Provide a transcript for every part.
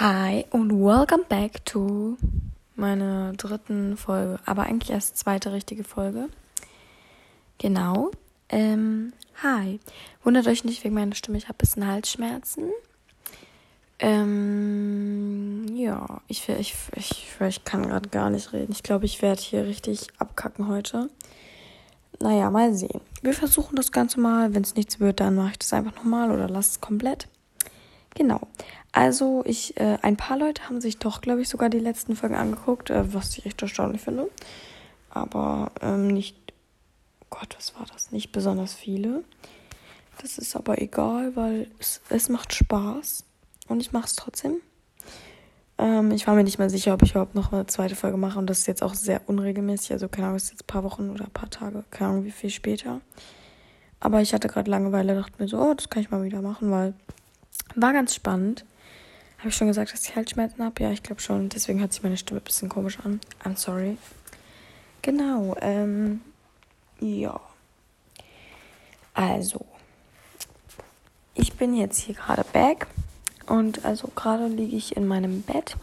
Hi und welcome back to meiner dritten Folge, aber eigentlich erst zweite richtige Folge. Genau. Ähm, hi. Wundert euch nicht wegen meiner Stimme, ich habe ein bisschen Halsschmerzen. Ähm, ja, ich, ich, ich, ich kann gerade gar nicht reden. Ich glaube, ich werde hier richtig abkacken heute. Naja, mal sehen. Wir versuchen das Ganze mal. Wenn es nichts wird, dann mache ich das einfach nochmal oder lasse es komplett. Genau. Also, ich, äh, ein paar Leute haben sich doch, glaube ich, sogar die letzten Folgen angeguckt, äh, was ich echt erstaunlich finde. Aber ähm, nicht, Gott, was war das? Nicht besonders viele. Das ist aber egal, weil es, es macht Spaß und ich mache es trotzdem. Ähm, ich war mir nicht mehr sicher, ob ich überhaupt noch eine zweite Folge mache und das ist jetzt auch sehr unregelmäßig. Also, keine Ahnung, es ist jetzt ein paar Wochen oder ein paar Tage, keine Ahnung, wie viel später. Aber ich hatte gerade Langeweile, dachte mir so, oh, das kann ich mal wieder machen, weil war ganz spannend. Habe ich schon gesagt, dass ich Halsschmerzen habe? Ja, ich glaube schon. Deswegen hört sich meine Stimme ein bisschen komisch an. I'm sorry. Genau, ähm, ja. Also, ich bin jetzt hier gerade back und also gerade liege ich in meinem Bett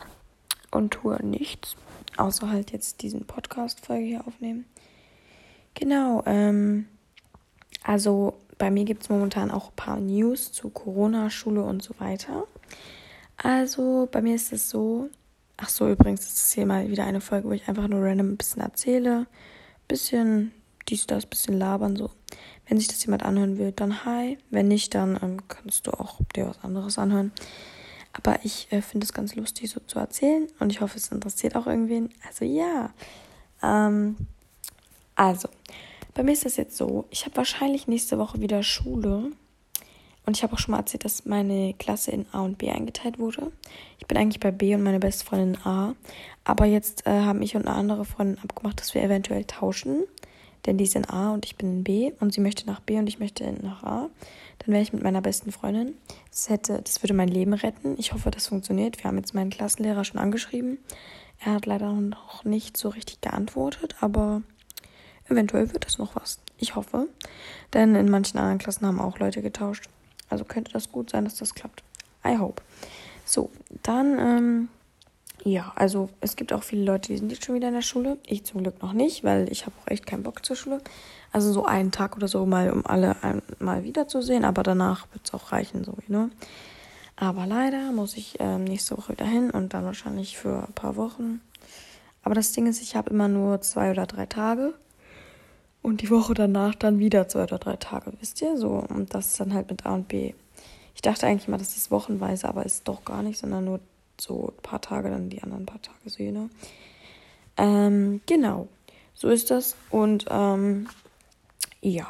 und tue nichts, außer halt jetzt diesen Podcast-Folge hier aufnehmen. Genau, ähm, also bei mir gibt es momentan auch ein paar News zu Corona, Schule und so weiter. Also bei mir ist es so, ach so, übrigens ist es hier mal wieder eine Folge, wo ich einfach nur random ein bisschen erzähle, bisschen dies, das, bisschen labern, so. Wenn sich das jemand anhören will, dann hi. Wenn nicht, dann ähm, kannst du auch dir was anderes anhören. Aber ich äh, finde es ganz lustig, so zu erzählen und ich hoffe, es interessiert auch irgendwen. Also ja. Ähm, also, bei mir ist das jetzt so, ich habe wahrscheinlich nächste Woche wieder Schule. Und ich habe auch schon mal erzählt, dass meine Klasse in A und B eingeteilt wurde. Ich bin eigentlich bei B und meine beste Freundin in A. Aber jetzt äh, haben ich und eine andere Freundin abgemacht, dass wir eventuell tauschen. Denn die ist in A und ich bin in B. Und sie möchte nach B und ich möchte nach A. Dann wäre ich mit meiner besten Freundin. Das, hätte, das würde mein Leben retten. Ich hoffe, das funktioniert. Wir haben jetzt meinen Klassenlehrer schon angeschrieben. Er hat leider noch nicht so richtig geantwortet, aber eventuell wird das noch was. Ich hoffe. Denn in manchen anderen Klassen haben auch Leute getauscht. Also könnte das gut sein, dass das klappt. I hope. So, dann, ähm, ja, also es gibt auch viele Leute, die sind jetzt schon wieder in der Schule. Ich zum Glück noch nicht, weil ich habe auch echt keinen Bock zur Schule. Also so einen Tag oder so mal, um alle mal wiederzusehen, aber danach wird es auch reichen, so, ne? Aber leider muss ich ähm, nächste Woche wieder hin und dann wahrscheinlich für ein paar Wochen. Aber das Ding ist, ich habe immer nur zwei oder drei Tage. Und die Woche danach dann wieder zwei oder drei Tage, wisst ihr? So, und das ist dann halt mit A und B. Ich dachte eigentlich mal, das ist wochenweise, aber ist doch gar nicht, sondern nur so ein paar Tage, dann die anderen paar Tage sehe, ne? Ähm, genau. So ist das. Und ähm, ja.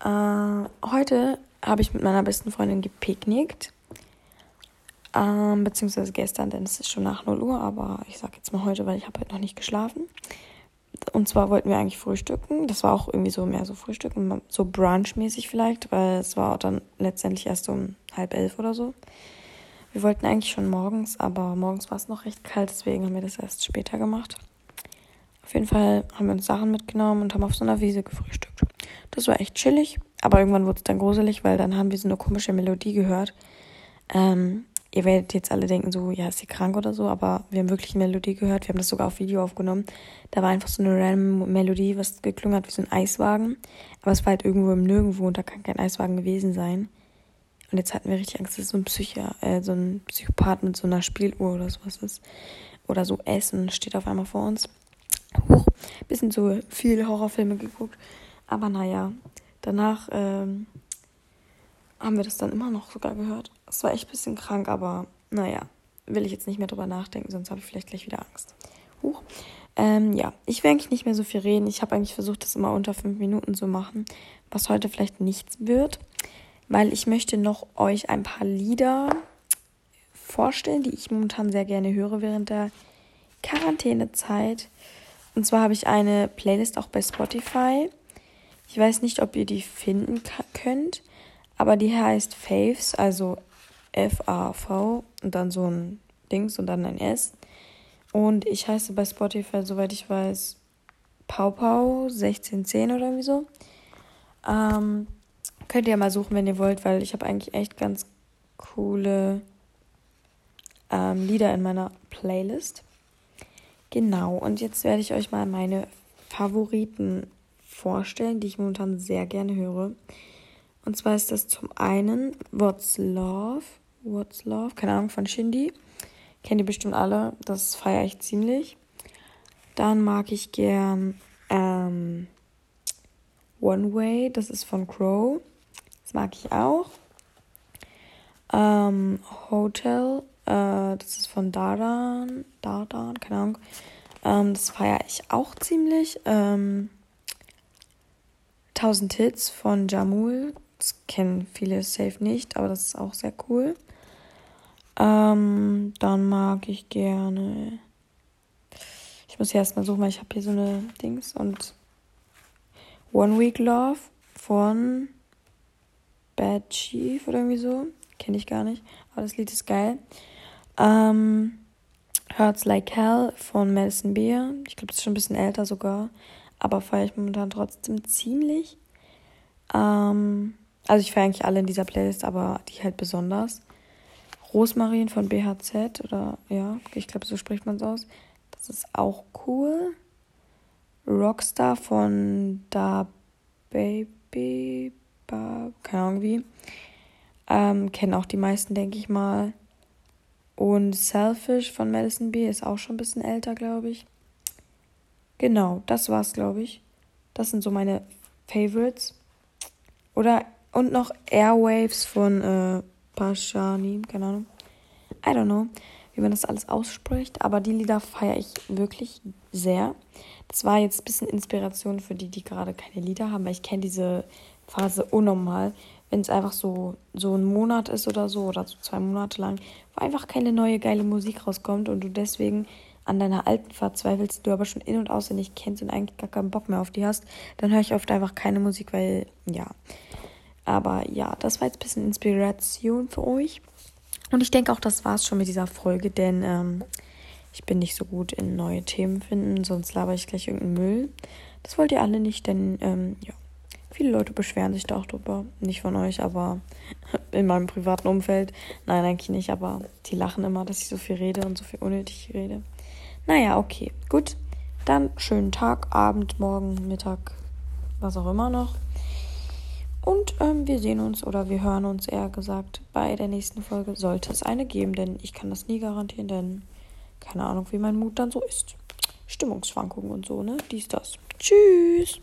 Äh, heute habe ich mit meiner besten Freundin gepicknickt. Ähm, beziehungsweise gestern, denn es ist schon nach 0 Uhr, aber ich sage jetzt mal heute, weil ich habe heute noch nicht geschlafen. Und zwar wollten wir eigentlich frühstücken. Das war auch irgendwie so mehr so frühstücken, so brunchmäßig vielleicht, weil es war dann letztendlich erst um halb elf oder so. Wir wollten eigentlich schon morgens, aber morgens war es noch recht kalt, deswegen haben wir das erst später gemacht. Auf jeden Fall haben wir uns Sachen mitgenommen und haben auf so einer Wiese gefrühstückt. Das war echt chillig, aber irgendwann wurde es dann gruselig, weil dann haben wir so eine komische Melodie gehört. Ähm, ihr werdet jetzt alle denken, so, ja, ist sie krank oder so, aber wir haben wirklich eine Melodie gehört. Wir haben das sogar auf Video aufgenommen. Da war einfach so eine random Melodie, was geklungen hat wie so ein Eiswagen. Aber es war halt irgendwo im Nirgendwo und da kann kein Eiswagen gewesen sein. Und jetzt hatten wir richtig Angst, dass so ein Psycho, äh, so ein Psychopath mit so einer Spieluhr oder sowas ist. Oder so Essen steht auf einmal vor uns. Huch, bisschen zu viel Horrorfilme geguckt. Aber naja, danach ähm, haben wir das dann immer noch sogar gehört. Es war echt ein bisschen krank, aber naja, will ich jetzt nicht mehr drüber nachdenken, sonst habe ich vielleicht gleich wieder Angst. Huch. Ähm, ja, ich will eigentlich nicht mehr so viel reden. Ich habe eigentlich versucht, das immer unter fünf Minuten zu machen, was heute vielleicht nichts wird, weil ich möchte noch euch ein paar Lieder vorstellen, die ich momentan sehr gerne höre während der Quarantänezeit. Und zwar habe ich eine Playlist auch bei Spotify. Ich weiß nicht, ob ihr die finden könnt, aber die heißt Faves, also F-A-V und dann so ein Dings und dann ein S. Und ich heiße bei Spotify, soweit ich weiß, Paupau 1610 oder irgendwie so. Ähm, könnt ihr ja mal suchen, wenn ihr wollt, weil ich habe eigentlich echt ganz coole ähm, Lieder in meiner Playlist. Genau, und jetzt werde ich euch mal meine Favoriten vorstellen, die ich momentan sehr gerne höre. Und zwar ist das zum einen What's Love, What's Love, keine Ahnung, von Shindy. Kennt ihr bestimmt alle, das feiere ich ziemlich. Dann mag ich gern ähm, One Way, das ist von Crow. Das mag ich auch. Ähm, Hotel, äh, das ist von Dardan, Dardan, keine Ahnung. Ähm, das feiere ich auch ziemlich. Ähm, 1000 Hits von Jamul. Das kennen viele safe nicht, aber das ist auch sehr cool. Ähm, dann mag ich gerne. Ich muss hier erstmal suchen, weil ich habe hier so eine Dings und One Week Love von Bad Chief oder irgendwie so. Kenne ich gar nicht, aber das Lied ist geil. Ähm, Hurts Like Hell von Madison Beer. Ich glaube, das ist schon ein bisschen älter sogar, aber feiere ich momentan trotzdem ziemlich. Ähm, also ich feiere eigentlich alle in dieser Playlist, aber die halt besonders. Rosmarin von BHZ oder ja, ich glaube, so spricht man es aus. Das ist auch cool. Rockstar von Da Baby, ba, keine Ahnung wie. Ähm, kennen auch die meisten, denke ich mal. Und Selfish von Madison B ist auch schon ein bisschen älter, glaube ich. Genau, das war's, glaube ich. Das sind so meine Favorites. Oder und noch Airwaves von äh, Pashani, keine Ahnung. I don't know, wie man das alles ausspricht, aber die Lieder feiere ich wirklich sehr. Das war jetzt ein bisschen Inspiration für die, die gerade keine Lieder haben, weil ich kenne diese Phase unnormal, wenn es einfach so, so ein Monat ist oder so oder so zwei Monate lang, wo einfach keine neue geile Musik rauskommt und du deswegen an deiner alten verzweifelst, die du aber schon in- und auswendig kennst und eigentlich gar keinen Bock mehr auf die hast, dann höre ich oft einfach keine Musik, weil ja, aber ja, das war jetzt ein bisschen Inspiration für euch. Und ich denke auch, das war es schon mit dieser Folge, denn ähm, ich bin nicht so gut in neue Themen finden, sonst laber ich gleich irgendeinen Müll. Das wollt ihr alle nicht, denn ähm, ja, viele Leute beschweren sich da auch drüber. Nicht von euch, aber in meinem privaten Umfeld. Nein, eigentlich nicht, aber die lachen immer, dass ich so viel rede und so viel unnötig rede. Naja, okay, gut. Dann schönen Tag, Abend, Morgen, Mittag, was auch immer noch. Und ähm, wir sehen uns oder wir hören uns eher gesagt bei der nächsten Folge. Sollte es eine geben, denn ich kann das nie garantieren, denn keine Ahnung, wie mein Mut dann so ist. Stimmungsschwankungen und so, ne? Dies, das. Tschüss.